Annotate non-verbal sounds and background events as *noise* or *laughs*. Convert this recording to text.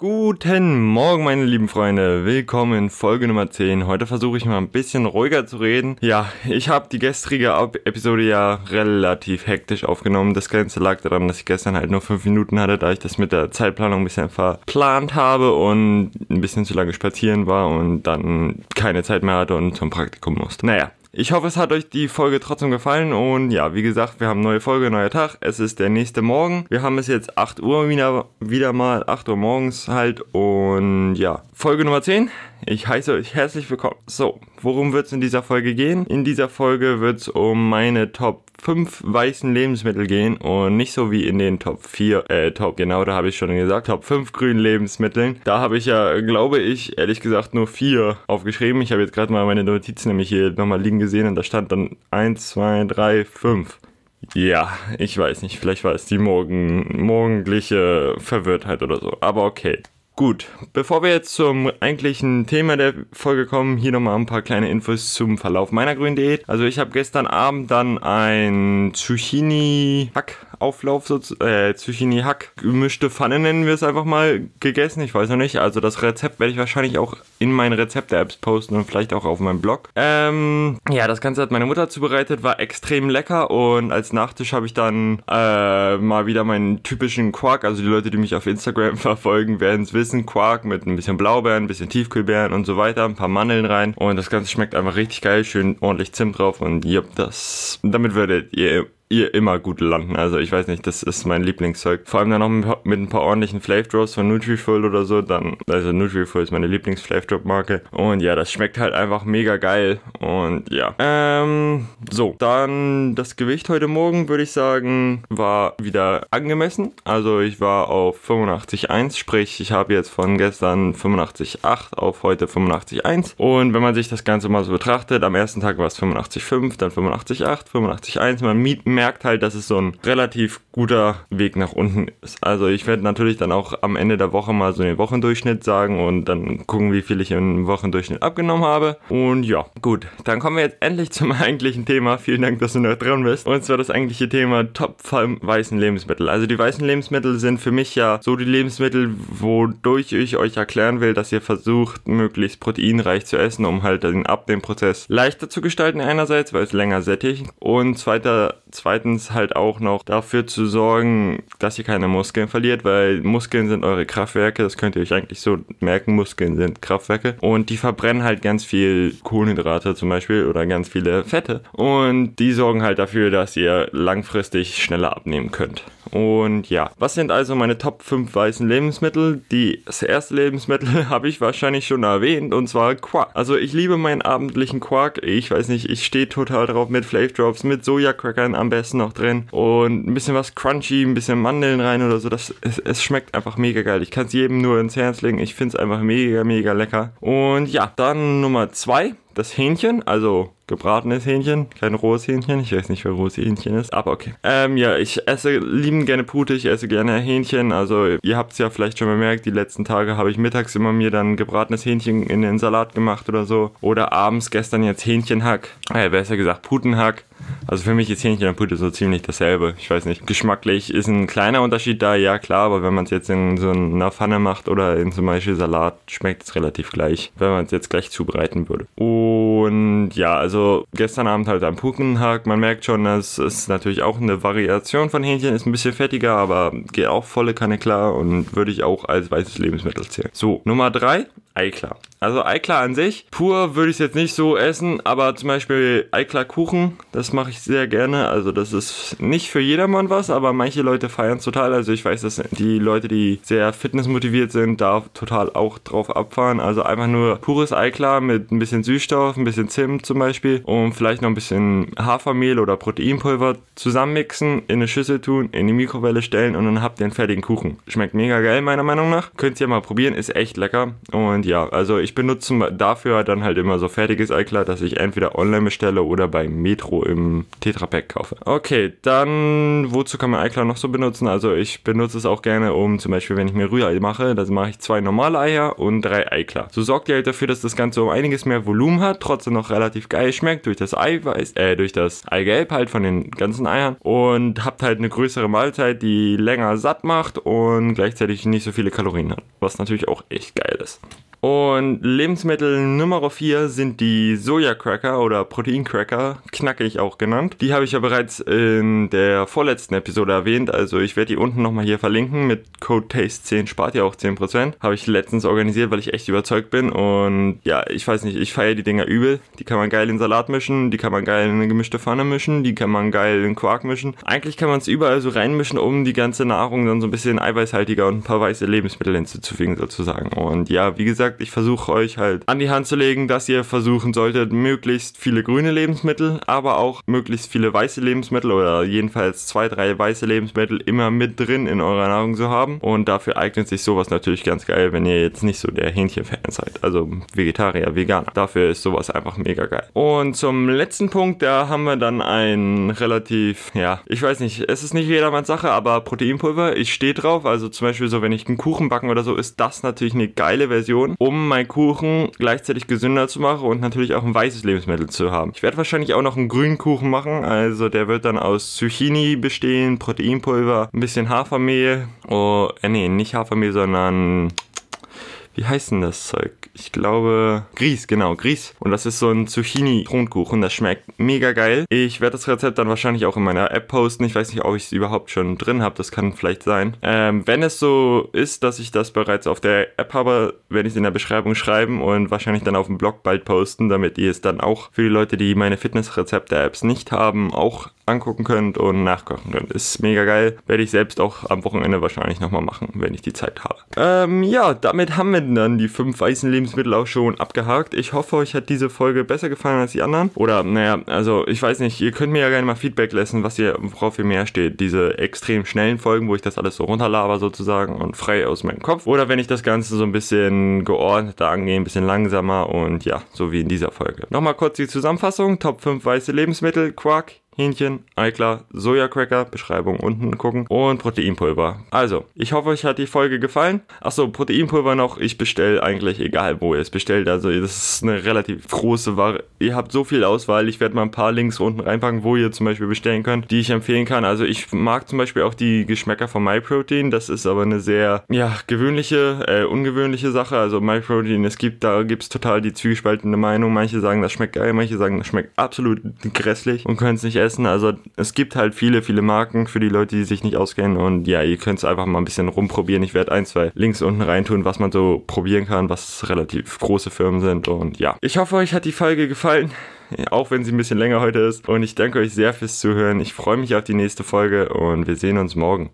Guten Morgen, meine lieben Freunde. Willkommen in Folge Nummer 10. Heute versuche ich mal ein bisschen ruhiger zu reden. Ja, ich habe die gestrige Episode ja relativ hektisch aufgenommen. Das Ganze lag daran, dass ich gestern halt nur 5 Minuten hatte, da ich das mit der Zeitplanung ein bisschen verplant habe und ein bisschen zu lange spazieren war und dann keine Zeit mehr hatte und zum Praktikum musste. Naja, ich hoffe, es hat euch die Folge trotzdem gefallen und ja, wie gesagt, wir haben neue Folge, neuer Tag. Es ist der nächste Morgen. Wir haben es jetzt 8 Uhr wieder, wieder mal, 8 Uhr morgens halt und ja, Folge Nummer 10. Ich heiße euch herzlich willkommen. So, worum wird es in dieser Folge gehen? In dieser Folge wird es um meine Top 5 weißen Lebensmittel gehen und nicht so wie in den Top 4, äh, Top, genau, da habe ich schon gesagt, Top 5 grünen Lebensmitteln. Da habe ich ja, glaube ich, ehrlich gesagt nur 4 aufgeschrieben. Ich habe jetzt gerade mal meine Notizen nämlich hier nochmal liegen gesehen und da stand dann 1, 2, 3, 5. Ja, ich weiß nicht, vielleicht war es die morgen, morgendliche Verwirrtheit oder so, aber okay. Gut, bevor wir jetzt zum eigentlichen Thema der Folge kommen, hier nochmal ein paar kleine Infos zum Verlauf meiner grünen Diät. Also ich habe gestern Abend dann ein Zucchini-Hack Auflauf, so, äh, Zucchini Hack, gemischte Pfanne nennen wir es einfach mal, gegessen. Ich weiß noch nicht. Also das Rezept werde ich wahrscheinlich auch in meinen Rezepte-Apps posten und vielleicht auch auf meinem Blog. Ähm, ja, das Ganze hat meine Mutter zubereitet, war extrem lecker und als Nachtisch habe ich dann äh, mal wieder meinen typischen Quark. Also die Leute, die mich auf Instagram *laughs* verfolgen, werden es wissen. Quark mit ein bisschen Blaubeeren, ein bisschen Tiefkühlbeeren und so weiter, ein paar Mandeln rein. Und das Ganze schmeckt einfach richtig geil, schön ordentlich Zimt drauf und ja, das, damit werdet ihr ihr immer gut landen. Also ich weiß nicht, das ist mein Lieblingszeug. Vor allem dann noch mit, ein paar ordentlichen Flavor Drops von Nutriful oder so. Dann, also Nutriful ist meine lieblings Drop Marke. Und ja, das schmeckt halt einfach mega geil. Und ja. Ähm, so, dann das Gewicht heute Morgen würde ich sagen, war wieder angemessen. Also ich war auf 85,1, sprich ich habe jetzt von gestern 85,8 auf heute 85,1. Und wenn man sich das Ganze mal so betrachtet, am ersten Tag war es 85,5, dann 85,8, 85,1. Man merkt halt, dass es so ein relativ guter Weg nach unten ist. Also ich werde natürlich dann auch am Ende der Woche mal so den Wochendurchschnitt sagen und dann gucken, wie viel ich im Wochendurchschnitt abgenommen habe. Und ja, gut, dann kommen wir jetzt endlich zum *laughs* eigentlichen Thema. Vielen Dank, dass du noch dran bist. Und zwar das eigentliche Thema Top 5 weißen Lebensmittel. Also die weißen Lebensmittel sind für mich ja so die Lebensmittel, wodurch ich euch erklären will, dass ihr versucht, möglichst proteinreich zu essen, um halt den Abnehmprozess leichter zu gestalten einerseits, weil es länger sättigt und zweiter, zweiter zweitens halt auch noch dafür zu sorgen, dass ihr keine Muskeln verliert, weil Muskeln sind eure Kraftwerke, das könnt ihr euch eigentlich so merken, Muskeln sind Kraftwerke und die verbrennen halt ganz viel Kohlenhydrate zum Beispiel oder ganz viele Fette und die sorgen halt dafür, dass ihr langfristig schneller abnehmen könnt. Und ja, was sind also meine Top 5 weißen Lebensmittel? Die, das erste Lebensmittel *laughs* habe ich wahrscheinlich schon erwähnt und zwar Quark. Also ich liebe meinen abendlichen Quark. Ich weiß nicht, ich stehe total drauf mit Drops, mit Sojakräckern am besten noch drin und ein bisschen was crunchy, ein bisschen Mandeln rein oder so. Das, es, es schmeckt einfach mega geil. Ich kann es jedem nur ins Herz legen. Ich finde es einfach mega, mega lecker. Und ja, dann Nummer 2 das Hähnchen, also gebratenes Hähnchen, kein rohes Hähnchen. Ich weiß nicht, wer rohes Hähnchen ist, aber okay. Ähm, ja, ich esse lieben gerne Pute, ich esse gerne Hähnchen. Also ihr habt es ja vielleicht schon bemerkt, die letzten Tage habe ich mittags immer mir dann gebratenes Hähnchen in den Salat gemacht oder so. Oder abends gestern jetzt Hähnchenhack, äh, besser gesagt Putenhack. Also für mich ist Hähnchen und Pute so ziemlich dasselbe. Ich weiß nicht. Geschmacklich ist ein kleiner Unterschied da, ja klar, aber wenn man es jetzt in so einer Pfanne macht oder in zum Beispiel Salat, schmeckt es relativ gleich, wenn man es jetzt gleich zubereiten würde. Und ja, also gestern Abend halt ein Putenhack. Man merkt schon, das ist natürlich auch eine Variation von Hähnchen, ist ein bisschen fettiger, aber geht auch volle Kanne klar und würde ich auch als weißes Lebensmittel zählen. So, Nummer drei Eiklar. Also Eiklar an sich, pur würde ich es jetzt nicht so essen, aber zum Beispiel Eiklar Kuchen, das mache ich sehr gerne. Also das ist nicht für jedermann was, aber manche Leute feiern es total. Also ich weiß, dass die Leute, die sehr fitnessmotiviert sind, da total auch drauf abfahren. Also einfach nur pures Eiklar mit ein bisschen Süßstoff, ein bisschen Zimt zum Beispiel und vielleicht noch ein bisschen Hafermehl oder Proteinpulver zusammenmixen, in eine Schüssel tun, in die Mikrowelle stellen und dann habt ihr einen fertigen Kuchen. Schmeckt mega geil meiner Meinung nach. Könnt ihr mal probieren, ist echt lecker und ja, also ich benutze dafür dann halt immer so fertiges Eiklar, das ich entweder online bestelle oder bei Metro im Tetrapack kaufe. Okay, dann wozu kann man Eiklar noch so benutzen? Also ich benutze es auch gerne, um zum Beispiel, wenn ich mir Rührei mache, dann mache ich zwei normale Eier und drei Eiklar. So sorgt ihr halt dafür, dass das Ganze um einiges mehr Volumen hat, trotzdem noch relativ geil schmeckt durch das Eiweiß, äh, durch das Eigelb halt von den ganzen Eiern und habt halt eine größere Mahlzeit, die länger satt macht und gleichzeitig nicht so viele Kalorien hat, was natürlich auch echt geil ist. Und Lebensmittel Nummer 4 sind die Soja-Cracker oder Protein-Cracker, knackig auch genannt. Die habe ich ja bereits in der vorletzten Episode erwähnt, also ich werde die unten nochmal hier verlinken. Mit Code TASTE10 spart ihr auch 10%. Habe ich letztens organisiert, weil ich echt überzeugt bin und ja, ich weiß nicht, ich feiere die Dinger übel. Die kann man geil in Salat mischen, die kann man geil in eine gemischte Pfanne mischen, die kann man geil in Quark mischen. Eigentlich kann man es überall so reinmischen, um die ganze Nahrung dann so ein bisschen eiweißhaltiger und ein paar weiße Lebensmittel hinzuzufügen sozusagen. Und ja, wie gesagt, gesagt, ich versuche euch halt an die Hand zu legen, dass ihr versuchen solltet, möglichst viele grüne Lebensmittel, aber auch möglichst viele weiße Lebensmittel oder jedenfalls zwei, drei weiße Lebensmittel immer mit drin in eurer Nahrung zu haben. Und dafür eignet sich sowas natürlich ganz geil, wenn ihr jetzt nicht so der Hähnchenfan seid. Also Vegetarier, Veganer. Dafür ist sowas einfach mega geil. Und zum letzten Punkt, da haben wir dann ein relativ, ja, ich weiß nicht, es ist nicht jedermanns Sache, aber Proteinpulver, ich stehe drauf. Also zum Beispiel so, wenn ich einen Kuchen backen oder so, ist das natürlich eine geile Version um meinen Kuchen gleichzeitig gesünder zu machen und natürlich auch ein weißes Lebensmittel zu haben. Ich werde wahrscheinlich auch noch einen grünen Kuchen machen, also der wird dann aus Zucchini bestehen, Proteinpulver, ein bisschen Hafermehl, oh, äh, nee, nicht Hafermehl, sondern wie heißt denn das Zeug? Ich glaube, Grieß, genau, Grieß. Und das ist so ein Zucchini-Kronkuchen. Das schmeckt mega geil. Ich werde das Rezept dann wahrscheinlich auch in meiner App posten. Ich weiß nicht, ob ich es überhaupt schon drin habe. Das kann vielleicht sein. Ähm, wenn es so ist, dass ich das bereits auf der App habe, werde ich es in der Beschreibung schreiben und wahrscheinlich dann auf dem Blog bald posten, damit ihr es dann auch für die Leute, die meine Fitnessrezepte-Apps nicht haben, auch angucken könnt und nachkochen könnt. Ist mega geil. Werde ich selbst auch am Wochenende wahrscheinlich nochmal machen, wenn ich die Zeit habe. Ähm, ja, damit haben wir dann die fünf weißen Lebensmittel auch schon abgehakt. Ich hoffe, euch hat diese Folge besser gefallen als die anderen. Oder, naja, also ich weiß nicht, ihr könnt mir ja gerne mal Feedback lassen, was ihr, worauf ihr mehr steht. Diese extrem schnellen Folgen, wo ich das alles so runterlaber sozusagen und frei aus meinem Kopf. Oder wenn ich das Ganze so ein bisschen geordneter angehe, ein bisschen langsamer und ja, so wie in dieser Folge. Nochmal kurz die Zusammenfassung. Top 5 weiße Lebensmittel. Quark, Hähnchen, Eiklar, Sojakracker, Beschreibung unten gucken und Proteinpulver. Also, ich hoffe, euch hat die Folge gefallen. Achso, Proteinpulver noch, ich bestelle eigentlich egal, wo ihr es bestellt. Also, das ist eine relativ große Ware. Ihr habt so viel Auswahl. Ich werde mal ein paar Links unten reinpacken, wo ihr zum Beispiel bestellen könnt, die ich empfehlen kann. Also, ich mag zum Beispiel auch die Geschmäcker von MyProtein. Das ist aber eine sehr, ja, gewöhnliche, äh, ungewöhnliche Sache. Also, MyProtein, es gibt, da gibt es total die zwiegespaltene Meinung. Manche sagen, das schmeckt geil, manche sagen, das schmeckt absolut grässlich und können es nicht essen essen. Also es gibt halt viele, viele Marken für die Leute, die sich nicht auskennen. Und ja, ihr könnt es einfach mal ein bisschen rumprobieren. Ich werde ein, zwei Links unten reintun, was man so probieren kann, was relativ große Firmen sind. Und ja, ich hoffe, euch hat die Folge gefallen. Auch wenn sie ein bisschen länger heute ist. Und ich danke euch sehr fürs Zuhören. Ich freue mich auf die nächste Folge und wir sehen uns morgen.